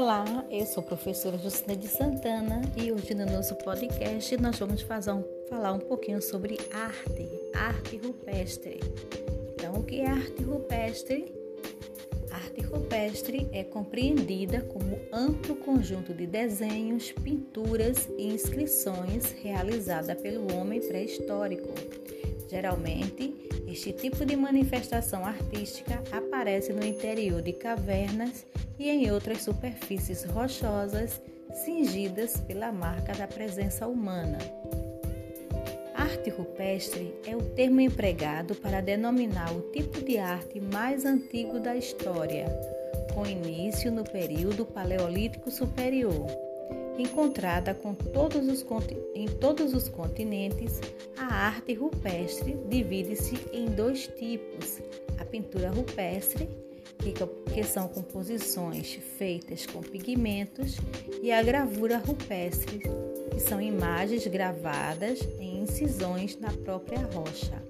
Olá, eu sou a professora Justina de Santana e hoje no nosso podcast nós vamos um, falar um pouquinho sobre arte, arte rupestre. Então, o que é arte rupestre? Arte rupestre é compreendida como amplo conjunto de desenhos, pinturas e inscrições realizada pelo homem pré-histórico. Geralmente, este tipo de manifestação artística aparece no interior de cavernas e em outras superfícies rochosas cingidas pela marca da presença humana. Arte rupestre é o termo empregado para denominar o tipo de arte mais antigo da história, com início no período Paleolítico Superior. Encontrada todos os, em todos os continentes, a arte rupestre divide-se em dois tipos: a pintura rupestre que, que são composições feitas com pigmentos, e a gravura rupestre, que são imagens gravadas em incisões na própria rocha.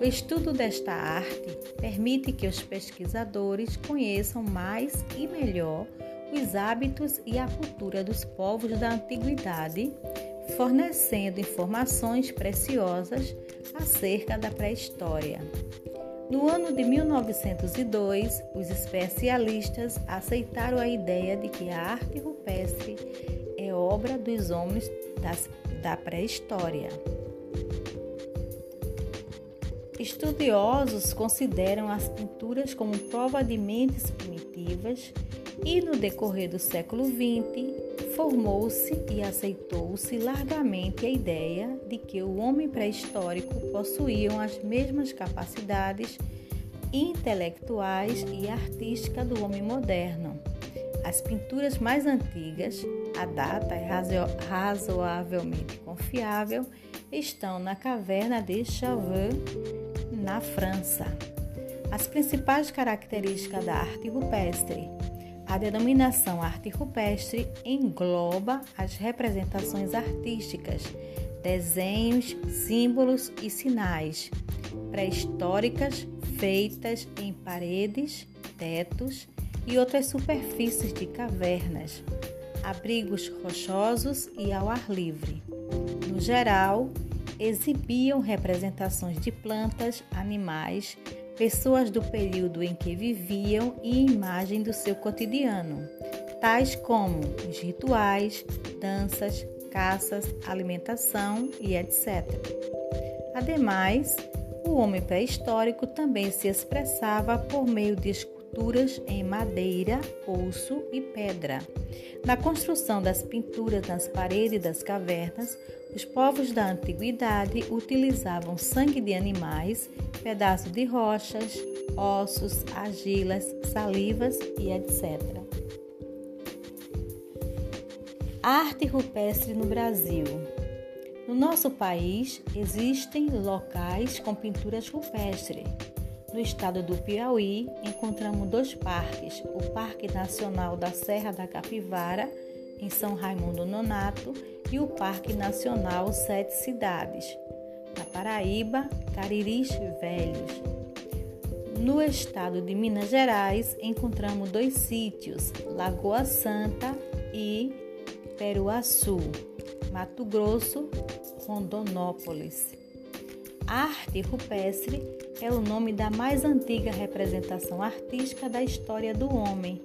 O estudo desta arte permite que os pesquisadores conheçam mais e melhor os hábitos e a cultura dos povos da antiguidade, fornecendo informações preciosas acerca da pré-história. No ano de 1902, os especialistas aceitaram a ideia de que a arte rupestre é obra dos homens das, da pré-história. Estudiosos consideram as pinturas como prova de mentes primitivas e, no decorrer do século XX, formou-se e aceitou-se largamente a ideia de que o homem pré-histórico possuía as mesmas capacidades intelectuais e artísticas do homem moderno. As pinturas mais antigas, a data é razoavelmente confiável, estão na caverna de Chauvet, na França. As principais características da arte rupestre a denominação arte rupestre engloba as representações artísticas, desenhos, símbolos e sinais pré-históricas feitas em paredes, tetos e outras superfícies de cavernas, abrigos rochosos e ao ar livre. No geral, exibiam representações de plantas, animais, pessoas do período em que viviam e imagem do seu cotidiano, tais como os rituais, danças, caças, alimentação e etc. Ademais, o homem pré-histórico também se expressava por meio de esculturas em madeira, osso e pedra. Na construção das pinturas nas paredes das cavernas, os povos da antiguidade utilizavam sangue de animais, pedaços de rochas, ossos, argilas, salivas e etc. Arte rupestre no Brasil. No nosso país existem locais com pinturas rupestres. No estado do Piauí, encontramos dois parques: o Parque Nacional da Serra da Capivara, em São Raimundo Nonato, e o Parque Nacional Sete Cidades, na Paraíba, Cariris Velhos. No estado de Minas Gerais, encontramos dois sítios, Lagoa Santa e Peruaçu, Mato Grosso, Rondonópolis. Arte rupestre é o nome da mais antiga representação artística da história do homem.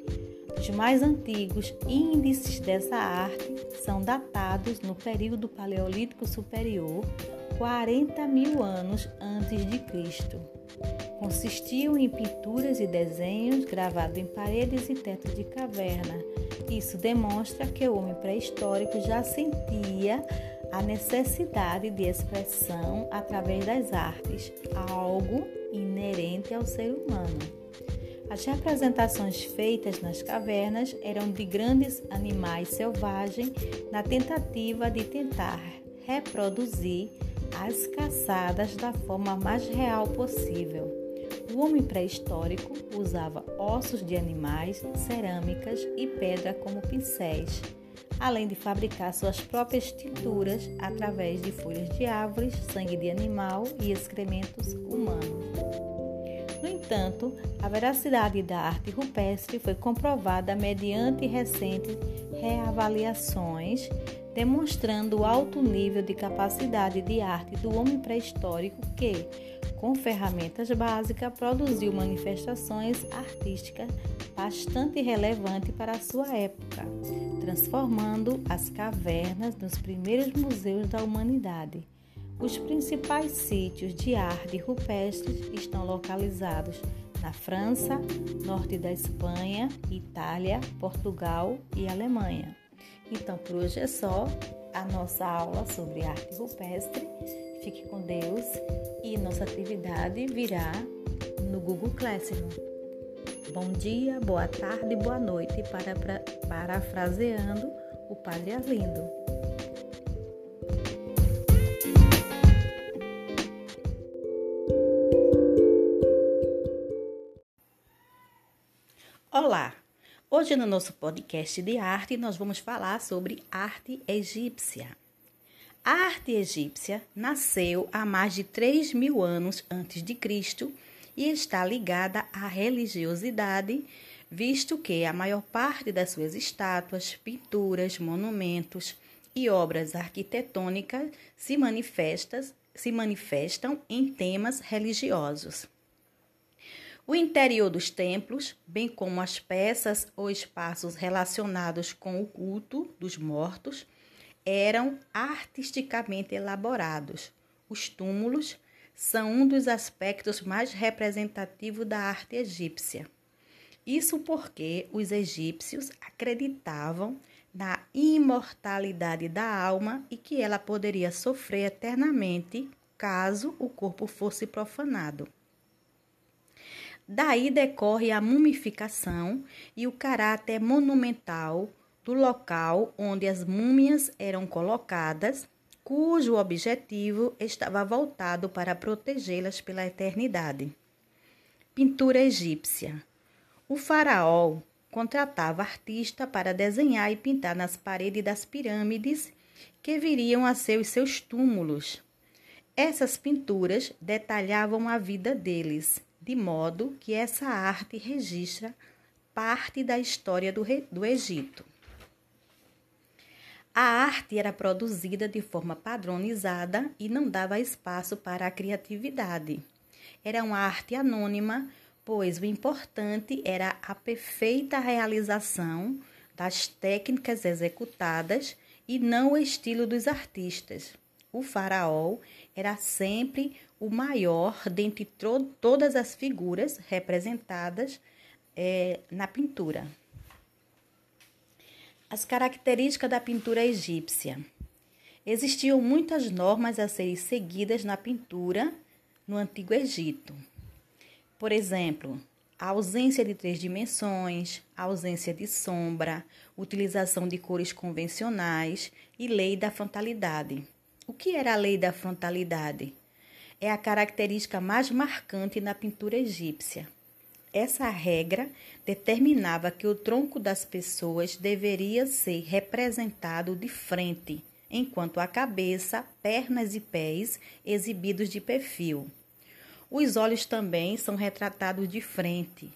Os mais antigos índices dessa arte são datados no período Paleolítico Superior, 40 mil anos antes de Cristo. Consistiam em pinturas e desenhos gravados em paredes e tetos de caverna. Isso demonstra que o homem pré-histórico já sentia a necessidade de expressão através das artes, algo inerente ao ser humano. As representações feitas nas cavernas eram de grandes animais selvagens na tentativa de tentar reproduzir as caçadas da forma mais real possível. O homem pré-histórico usava ossos de animais, cerâmicas e pedra como pincéis além de fabricar suas próprias tinturas através de folhas de árvores, sangue de animal e excrementos humanos. No entanto, a veracidade da arte rupestre foi comprovada mediante recentes reavaliações, demonstrando o alto nível de capacidade de arte do homem pré-histórico que, com ferramentas básicas, produziu manifestações artísticas bastante relevantes para a sua época, transformando as cavernas nos primeiros museus da humanidade. Os principais sítios de arte rupestre estão localizados na França, norte da Espanha, Itália, Portugal e Alemanha. Então, por hoje é só a nossa aula sobre arte rupestre. Fique com Deus e nossa atividade virá no Google Classroom. Bom dia, boa tarde, boa noite, para, para, parafraseando o Padre Arlindo. Olá! Hoje no nosso podcast de arte nós vamos falar sobre arte egípcia. A arte egípcia nasceu há mais de 3 mil anos antes de Cristo e está ligada à religiosidade, visto que a maior parte das suas estátuas, pinturas, monumentos e obras arquitetônicas se, se manifestam em temas religiosos. O interior dos templos, bem como as peças ou espaços relacionados com o culto dos mortos, eram artisticamente elaborados. Os túmulos são um dos aspectos mais representativos da arte egípcia. Isso porque os egípcios acreditavam na imortalidade da alma e que ela poderia sofrer eternamente caso o corpo fosse profanado. Daí decorre a mumificação e o caráter monumental do local onde as múmias eram colocadas, cujo objetivo estava voltado para protegê-las pela eternidade. Pintura egípcia. O faraó contratava artista para desenhar e pintar nas paredes das pirâmides que viriam a ser os seus túmulos. Essas pinturas detalhavam a vida deles, de modo que essa arte registra parte da história do, do Egito. A arte era produzida de forma padronizada e não dava espaço para a criatividade. Era uma arte anônima, pois o importante era a perfeita realização das técnicas executadas e não o estilo dos artistas. O faraó era sempre o maior dentre todas as figuras representadas é, na pintura. As características da pintura egípcia. Existiam muitas normas a serem seguidas na pintura no Antigo Egito. Por exemplo, a ausência de três dimensões, a ausência de sombra, utilização de cores convencionais e lei da frontalidade. O que era a lei da frontalidade? É a característica mais marcante na pintura egípcia. Essa regra determinava que o tronco das pessoas deveria ser representado de frente, enquanto a cabeça, pernas e pés exibidos de perfil. Os olhos também são retratados de frente.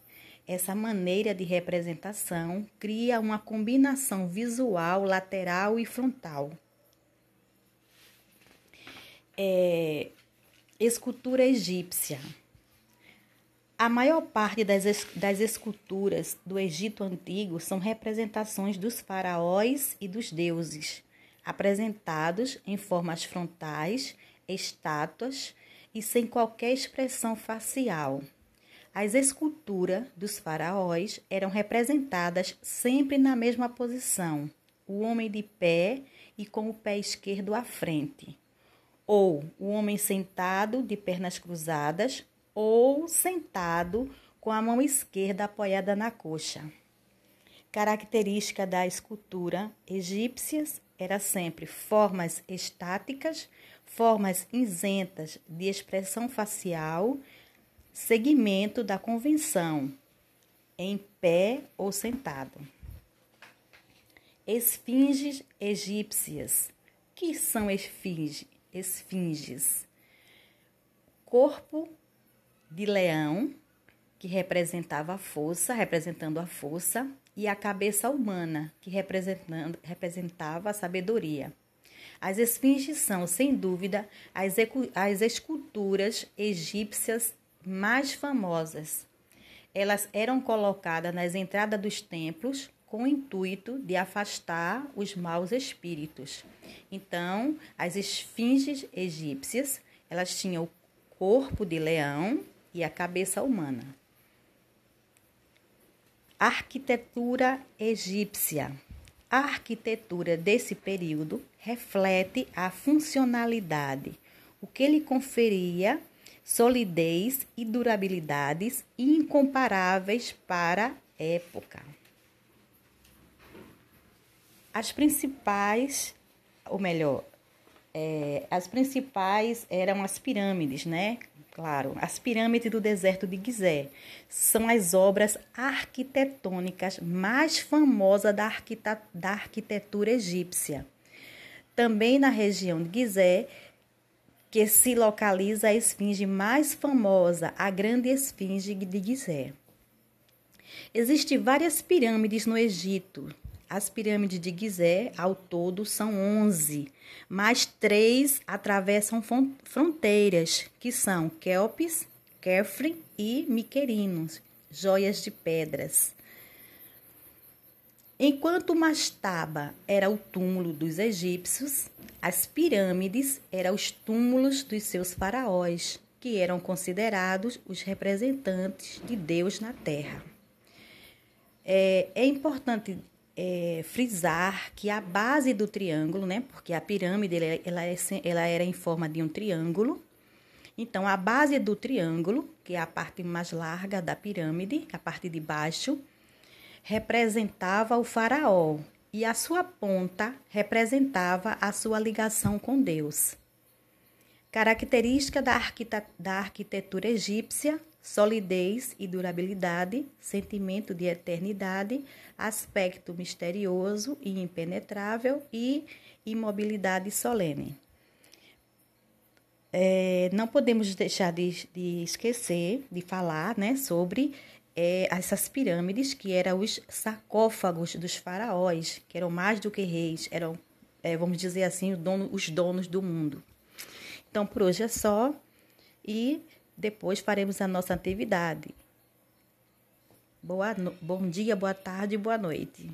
Essa maneira de representação cria uma combinação visual lateral e frontal. É, escultura egípcia. A maior parte das, das esculturas do Egito Antigo são representações dos faraós e dos deuses, apresentados em formas frontais, estátuas e sem qualquer expressão facial. As esculturas dos faraós eram representadas sempre na mesma posição, o homem de pé e com o pé esquerdo à frente, ou o homem sentado de pernas cruzadas ou sentado com a mão esquerda apoiada na coxa. Característica da escultura egípcias era sempre formas estáticas, formas isentas de expressão facial, segmento da convenção, em pé ou sentado. Esfinges egípcias. Que são esfinge, esfinges? Corpo de leão, que representava a força, representando a força, e a cabeça humana, que representava a sabedoria. As esfinges são, sem dúvida, as, as esculturas egípcias mais famosas. Elas eram colocadas nas entradas dos templos com o intuito de afastar os maus espíritos. Então, as esfinges egípcias, elas tinham o corpo de leão e a cabeça humana. Arquitetura egípcia. A arquitetura desse período reflete a funcionalidade, o que lhe conferia solidez e durabilidades incomparáveis para a época. As principais, ou melhor, é, as principais eram as pirâmides, né? Claro, as pirâmides do deserto de Gizé são as obras arquitetônicas mais famosas da, arquita da arquitetura egípcia. Também na região de Gizé, que se localiza a esfinge mais famosa, a Grande Esfinge de Gizé. Existem várias pirâmides no Egito, as pirâmides de Gizé, ao todo, são 11, mas três atravessam fronteiras, que são Kelpis, Kefri e Miquerinos, joias de pedras. Enquanto Mastaba era o túmulo dos egípcios, as pirâmides eram os túmulos dos seus faraós, que eram considerados os representantes de Deus na terra. É, é importante é, frisar que a base do triângulo, né, porque a pirâmide ela, é, ela era em forma de um triângulo, então a base do triângulo, que é a parte mais larga da pirâmide, a parte de baixo, representava o faraó e a sua ponta representava a sua ligação com Deus. Característica da arquitetura egípcia solidez e durabilidade, sentimento de eternidade, aspecto misterioso e impenetrável e imobilidade solene. É, não podemos deixar de, de, esquecer de falar né, sobre é, essas pirâmides, que eram os sarcófagos dos faraós, que eram mais do que reis, eram, é, vamos dizer assim, dono, os donos do mundo. Então, por hoje é só. E depois faremos a nossa atividade. Boa no... Bom dia, boa tarde boa noite.